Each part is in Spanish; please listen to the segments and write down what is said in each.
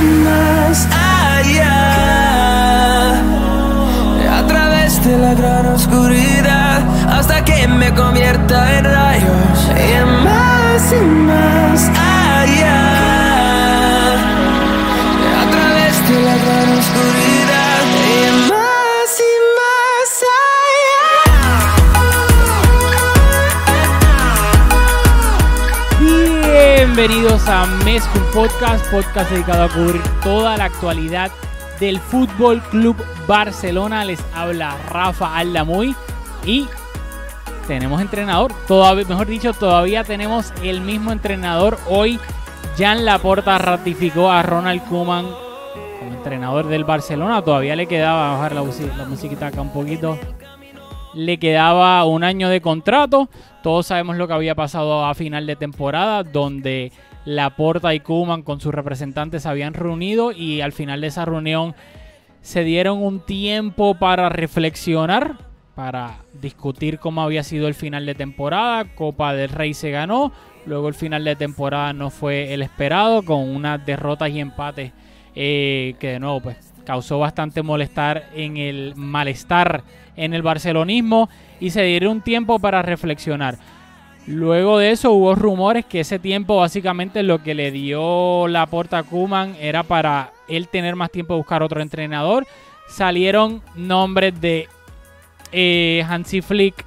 más allá. A través de la gran oscuridad hasta que me convierta en Bienvenidos a Mezcum Podcast, podcast dedicado a cubrir toda la actualidad del Fútbol Club Barcelona. Les habla Rafa Aldamuy y tenemos entrenador, todavía, mejor dicho, todavía tenemos el mismo entrenador. Hoy Jan Laporta ratificó a Ronald Koeman como entrenador del Barcelona. Todavía le quedaba, bajar la, la musiquita acá un poquito. Le quedaba un año de contrato. Todos sabemos lo que había pasado a final de temporada, donde Laporta y Kuman con sus representantes se habían reunido y al final de esa reunión se dieron un tiempo para reflexionar, para discutir cómo había sido el final de temporada. Copa del Rey se ganó, luego el final de temporada no fue el esperado, con unas derrotas y empates eh, que de nuevo pues causó bastante molestar en el malestar en el barcelonismo y se dieron un tiempo para reflexionar. Luego de eso hubo rumores que ese tiempo básicamente lo que le dio la porta a Kuman era para él tener más tiempo de buscar otro entrenador. Salieron nombres de eh, Hansi Flick,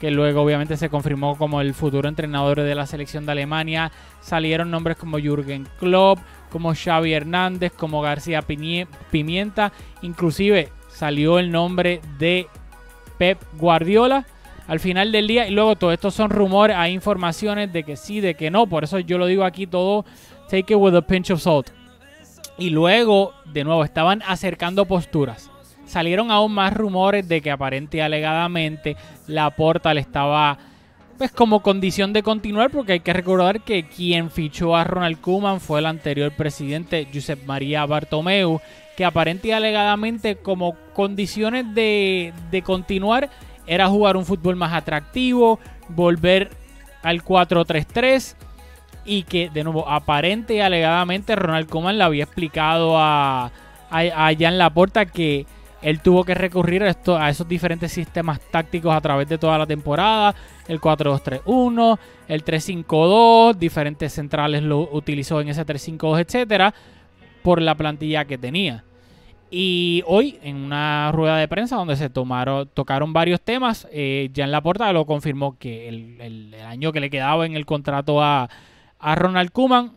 que luego obviamente se confirmó como el futuro entrenador de la selección de Alemania. Salieron nombres como Jürgen Klopp, como Xavi Hernández, como García Pimienta. Inclusive salió el nombre de Pep Guardiola al final del día. Y luego todo esto son rumores, hay informaciones de que sí, de que no. Por eso yo lo digo aquí todo, take it with a pinch of salt. Y luego, de nuevo, estaban acercando posturas. Salieron aún más rumores de que aparente y alegadamente la porta le estaba pues como condición de continuar porque hay que recordar que quien fichó a Ronald Koeman fue el anterior presidente Josep María Bartomeu que aparente y alegadamente como condiciones de, de continuar era jugar un fútbol más atractivo, volver al 4-3-3 y que de nuevo aparente y alegadamente Ronald Koeman le había explicado a, a, a Jan Laporta que él tuvo que recurrir a, esto, a esos diferentes sistemas tácticos a través de toda la temporada. El 4-2-3-1, el 3-5-2, diferentes centrales lo utilizó en ese 3-5-2, etcétera, por la plantilla que tenía. Y hoy, en una rueda de prensa donde se tomaron, tocaron varios temas, eh, Jan Laporta lo confirmó que el, año que le quedaba en el contrato a, a Ronald Koeman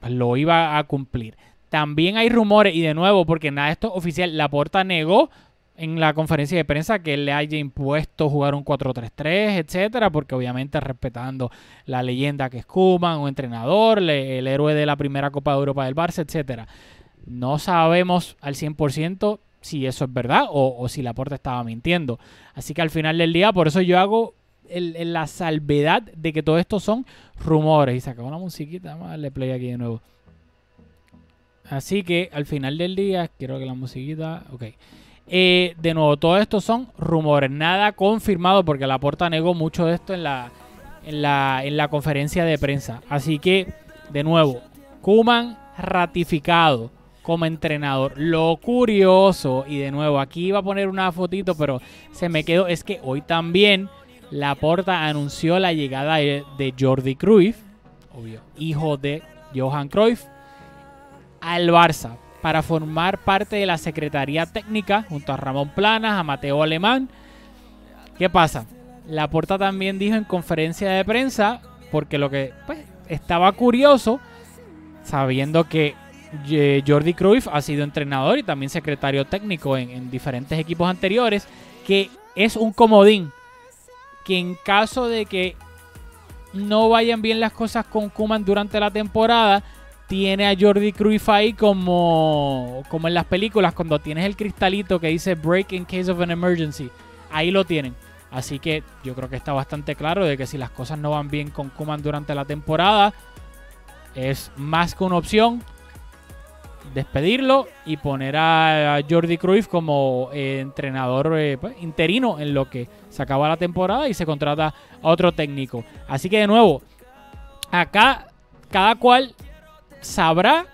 pues, lo iba a cumplir. También hay rumores, y de nuevo, porque nada esto es oficial, Laporta negó en la conferencia de prensa que le haya impuesto jugar un 4-3-3, etcétera, porque obviamente respetando la leyenda que es Koeman, un entrenador, el héroe de la primera Copa de Europa del Barça, etcétera. No sabemos al 100% si eso es verdad o, o si Laporta estaba mintiendo. Así que al final del día, por eso yo hago el- el- la salvedad de que todo esto son rumores. Y se la musiquita, vamos a darle play aquí de nuevo. Así que al final del día, quiero que la musiquita. Ok. Eh, de nuevo, todo esto son rumores, nada confirmado porque Laporta negó mucho de esto en la, en la, en la conferencia de prensa. Así que, de nuevo, Kuman ratificado como entrenador. Lo curioso, y de nuevo, aquí iba a poner una fotito, pero se me quedó, es que hoy también Laporta anunció la llegada de, de Jordi Cruyff, obvio, hijo de Johan Cruyff, al Barça para formar parte de la Secretaría Técnica junto a Ramón Planas, a Mateo Alemán. ¿Qué pasa? Laporta también dijo en conferencia de prensa, porque lo que pues, estaba curioso, sabiendo que eh, Jordi Cruyff ha sido entrenador y también secretario técnico en, en diferentes equipos anteriores, que es un comodín, que en caso de que no vayan bien las cosas con Kuman durante la temporada, tiene a Jordi Cruyff ahí como, como en las películas, cuando tienes el cristalito que dice break in case of an emergency. Ahí lo tienen. Así que yo creo que está bastante claro de que si las cosas no van bien con Kuman durante la temporada, es más que una opción despedirlo y poner a Jordi Cruyff como eh, entrenador eh, pues, interino en lo que se acaba la temporada y se contrata a otro técnico. Así que de nuevo, acá cada cual sabrá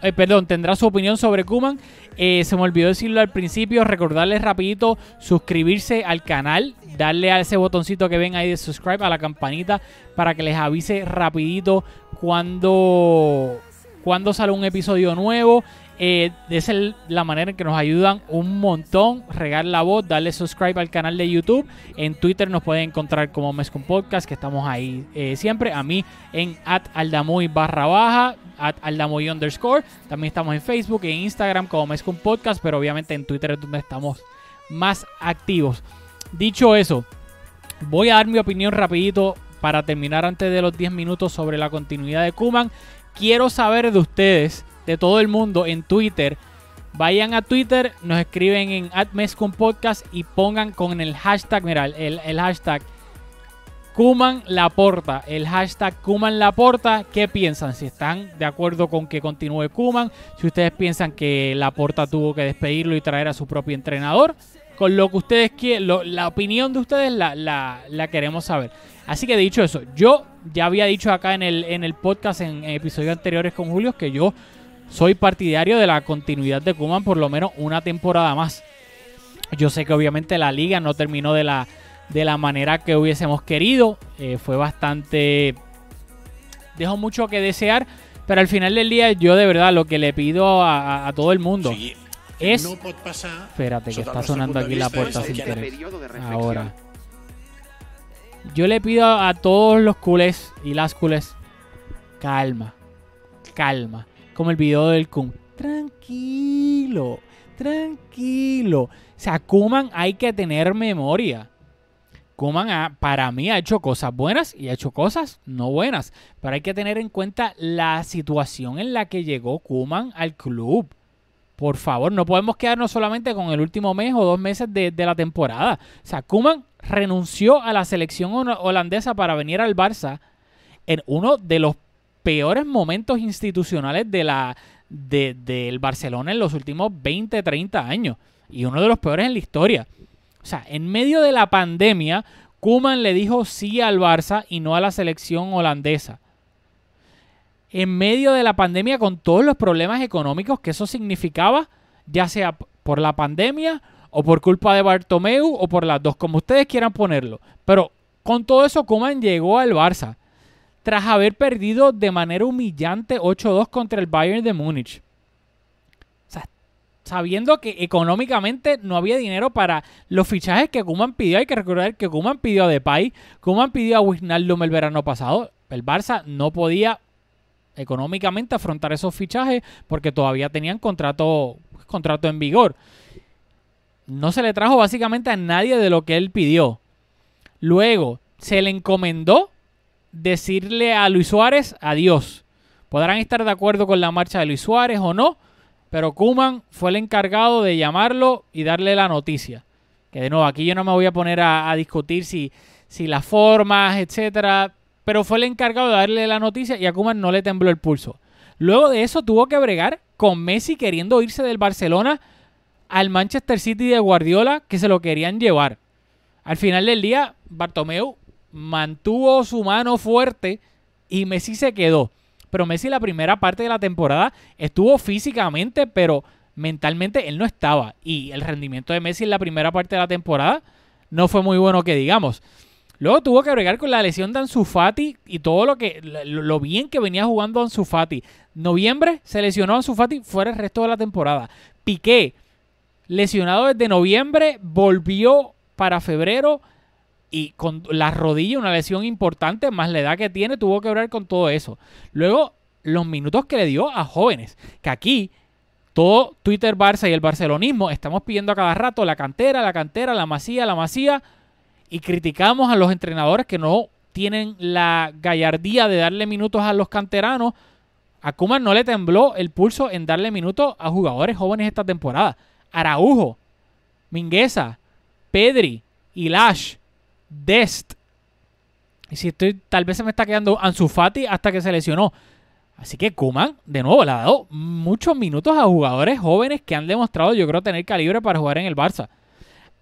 eh, perdón, tendrá su opinión sobre Kuman. Eh, se me olvidó decirlo al principio, recordarles rapidito suscribirse al canal, darle a ese botoncito que ven ahí de subscribe, a la campanita, para que les avise rapidito cuando, cuando sale un episodio nuevo. Eh, es la manera en que nos ayudan un montón. Regar la voz, darle subscribe al canal de YouTube. En Twitter nos pueden encontrar como Mescon Podcast, que estamos ahí eh, siempre. A mí en at aldamuy barra baja, at underscore. También estamos en Facebook e Instagram como Mescon Podcast, pero obviamente en Twitter es donde estamos más activos. Dicho eso, voy a dar mi opinión rapidito para terminar antes de los 10 minutos sobre la continuidad de Kuman. Quiero saber de ustedes de todo el mundo en Twitter. Vayan a Twitter, nos escriben en Podcast y pongan con el hashtag, mira, el, el hashtag Kuman Laporta, el hashtag Kuman Laporta, ¿qué piensan? Si están de acuerdo con que continúe Kuman, si ustedes piensan que Laporta tuvo que despedirlo y traer a su propio entrenador, con lo que ustedes quieren, la opinión de ustedes la, la, queremos saber. Así que dicho eso, yo ya había dicho acá en el, en el podcast en episodios anteriores con Julio que yo soy partidario de la continuidad de Kuman por lo menos una temporada más. Yo sé que obviamente la liga no terminó de la, de la manera que hubiésemos querido. Eh, fue bastante... Dejó mucho que desear. Pero al final del día yo de verdad lo que le pido a, todo el mundo es... espérate, que está sonando aquí la puerta sin querer. Ahora. Yo le pido a todos los culés y las culés calma, calma como el video del Kun. Tranquilo, tranquilo. O sea, Kuman hay que tener memoria. Kuman para mí ha hecho cosas buenas y ha hecho cosas no buenas. Pero hay que tener en cuenta la situación en la que llegó Kuman al club. Por favor, no podemos quedarnos solamente con el último mes o dos meses de, de la temporada. O sea, Kuman renunció a la selección holandesa para venir al Barça en uno de los peores momentos institucionales de la del Barcelona en los últimos 20, 30 años. Y uno de los peores en la historia. O sea, en medio de la pandemia, Kuman le dijo sí al Barça y no a la selección holandesa. En medio de la pandemia, con todos los problemas económicos que eso significaba, ya sea por la pandemia o por culpa de Bartomeu o por las dos, como ustedes quieran ponerlo. Pero con todo eso, Kuman llegó al Barça tras haber perdido de manera humillante 8-2 contra el Bayern de Múnich. O sea, sabiendo que económicamente no había dinero para los fichajes que Kuman pidió. Hay que recordar que Kuman pidió a Depay, Kuman pidió a Wijnaldum el verano pasado. El Barça no podía económicamente afrontar esos fichajes porque todavía tenían contrato, contrato en vigor. No se le trajo básicamente a nadie de lo que él pidió. Luego se le encomendó decirle a Luis Suárez adiós. Podrán estar de acuerdo con la marcha de Luis Suárez o no, pero Kuman fue el encargado de llamarlo y darle la noticia. Que de nuevo, aquí yo no me voy a poner a, discutir si, si las formas, etcétera, pero fue el encargado de darle la noticia y a Kuman no le tembló el pulso. Luego de eso tuvo que bregar con Messi queriendo irse del Barcelona al Manchester City de Guardiola que se lo querían llevar. Al final del día, Bartomeu mantuvo su mano fuerte y Messi se quedó. Pero Messi la primera parte de la temporada estuvo físicamente, pero mentalmente él no estaba. Y el rendimiento de Messi en la primera parte de la temporada no fue muy bueno que digamos. Luego tuvo que bregar con la lesión de Ansu Fati y todo lo que lo, bien que venía jugando Ansu Fati. Noviembre se lesionó Ansu Fati fuera el resto de la temporada. Piqué, lesionado desde noviembre, volvió para febrero y con la rodilla, una lesión importante, más la edad que tiene, tuvo que hablar con todo eso. Luego, los minutos que le dio a jóvenes, que aquí todo Twitter Barça y el barcelonismo estamos pidiendo a cada rato la cantera, la cantera, la masía, la masía, y criticamos a los entrenadores que no tienen la gallardía de darle minutos a los canteranos. A Kuman no le tembló el pulso en darle minutos a jugadores jóvenes esta temporada. Araujo, Mingueza, Pedri y Lash Dest. Y si estoy, tal vez se me está quedando Ansu Fati hasta que se lesionó. Así que Kuman, de nuevo, le ha dado muchos minutos a jugadores jóvenes que han demostrado, yo creo, tener calibre para jugar en el Barça.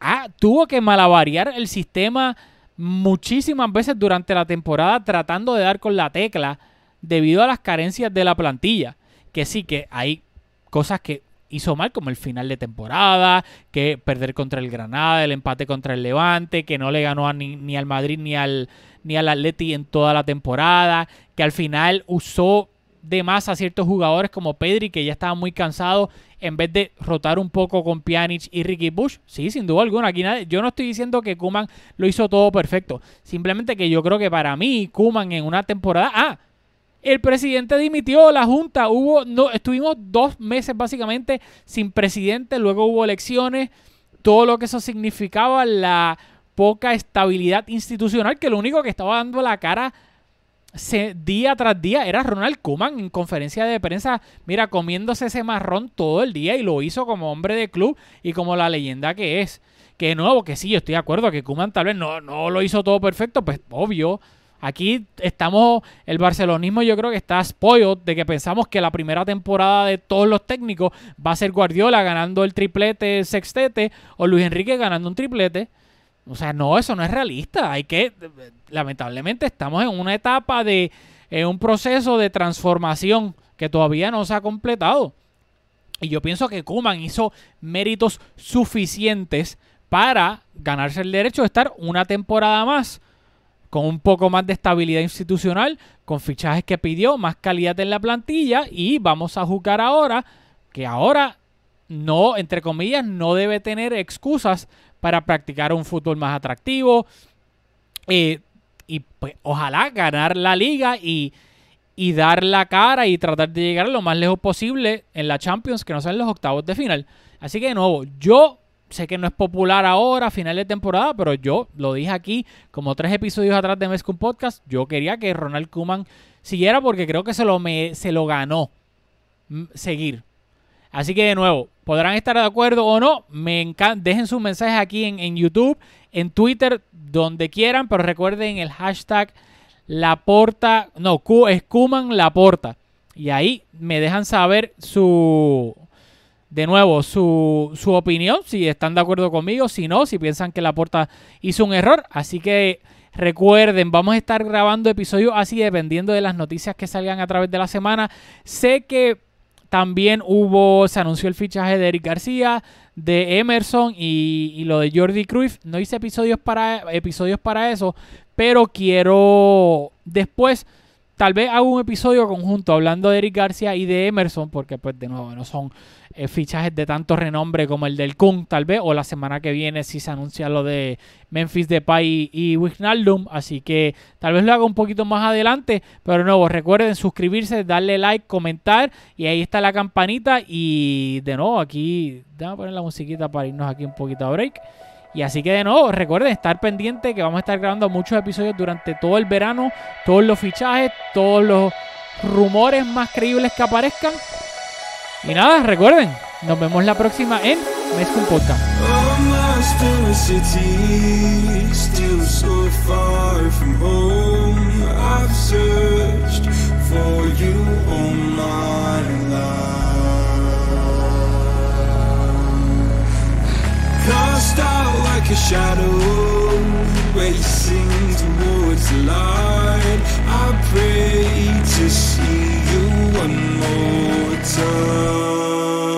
Ah, tuvo que malavariar el sistema muchísimas veces durante la temporada tratando de dar con la tecla debido a las carencias de la plantilla. que sí, que hay cosas que hizo mal, como el final de temporada, que perder contra el Granada, el empate contra el Levante, que no le ganó ni, ni, al Madrid ni al, ni al Atleti en toda la temporada, que al final usó de más a ciertos jugadores como Pedri, que ya estaba muy cansado, en vez de rotar un poco con Pjanic y Ricky Bush. Sí, sin duda alguna. Aquí nadie, yo no estoy diciendo que Kuman lo hizo todo perfecto. Simplemente que yo creo que para mí, Kuman en una temporada. Ah, el presidente dimitió, la junta, hubo, no, estuvimos dos meses básicamente sin presidente, luego hubo elecciones, todo lo que eso significaba, la poca estabilidad institucional, que lo único que estaba dando la cara día tras día era Ronald Kuman en conferencia de prensa, mira, comiéndose ese marrón todo el día y lo hizo como hombre de club y como la leyenda que es. Que nuevo, que sí, yo estoy de acuerdo que Kuman tal vez no, no lo hizo todo perfecto, pues obvio, Aquí estamos, el barcelonismo yo creo que está spoiled de que pensamos que la primera temporada de todos los técnicos va a ser Guardiola ganando el triplete, el sextete, o Luis Enrique ganando un triplete. O sea, no, eso no es realista. Hay que, lamentablemente, estamos en una etapa de, un proceso de transformación que todavía no se ha completado. Y yo pienso que Kuman hizo méritos suficientes para ganarse el derecho de estar una temporada más con un poco más de estabilidad institucional, con fichajes que pidió, más calidad en la plantilla y vamos a jugar ahora que ahora no, entre comillas, no debe tener excusas para practicar un fútbol más atractivo eh, y pues ojalá ganar la liga y, y dar la cara y tratar de llegar lo más lejos posible en la Champions, que no sean los octavos de final. Así que de nuevo, yo sé que no es popular ahora, final de temporada, pero yo lo dije aquí como tres episodios atrás de Mezcum Podcast. Yo quería que Ronald Kuman siguiera porque creo que se lo, me, se lo ganó mm, seguir. Así que de nuevo, podrán estar de acuerdo o no. Me dejen sus mensajes aquí en, en, YouTube, en Twitter, donde quieran, pero recuerden el hashtag Laporta, no, es Kuman Laporta. Y ahí me dejan saber su, de nuevo su, su opinión, si están de acuerdo conmigo, si no, si piensan que la porta hizo un error. Así que recuerden, vamos a estar grabando episodios así dependiendo de las noticias que salgan a través de la semana. Sé que también hubo, se anunció el fichaje de Eric García, de Emerson y, y, lo de Jordi Cruyff. No hice episodios para, episodios para eso, pero quiero después tal vez hago un episodio conjunto hablando de Eric García y de Emerson, porque pues de nuevo no son eh, fichajes de tanto renombre como el del Kun, tal vez, o la semana que viene si se anuncia lo de Memphis Depay y, y Wijnaldum, así que tal vez lo haga un poquito más adelante, pero de nuevo recuerden suscribirse, darle like, comentar y ahí está la campanita y de nuevo aquí, déjame poner la musiquita para irnos aquí un poquito a break. Y así que de nuevo, recuerden estar pendiente que vamos a estar grabando muchos episodios durante todo el verano, todos los fichajes, todos los rumores más creíbles que aparezcan. Y nada, recuerden, nos vemos la próxima en Mezcum Podcast. Like a shadow, racing towards the light. I pray to see you one more time.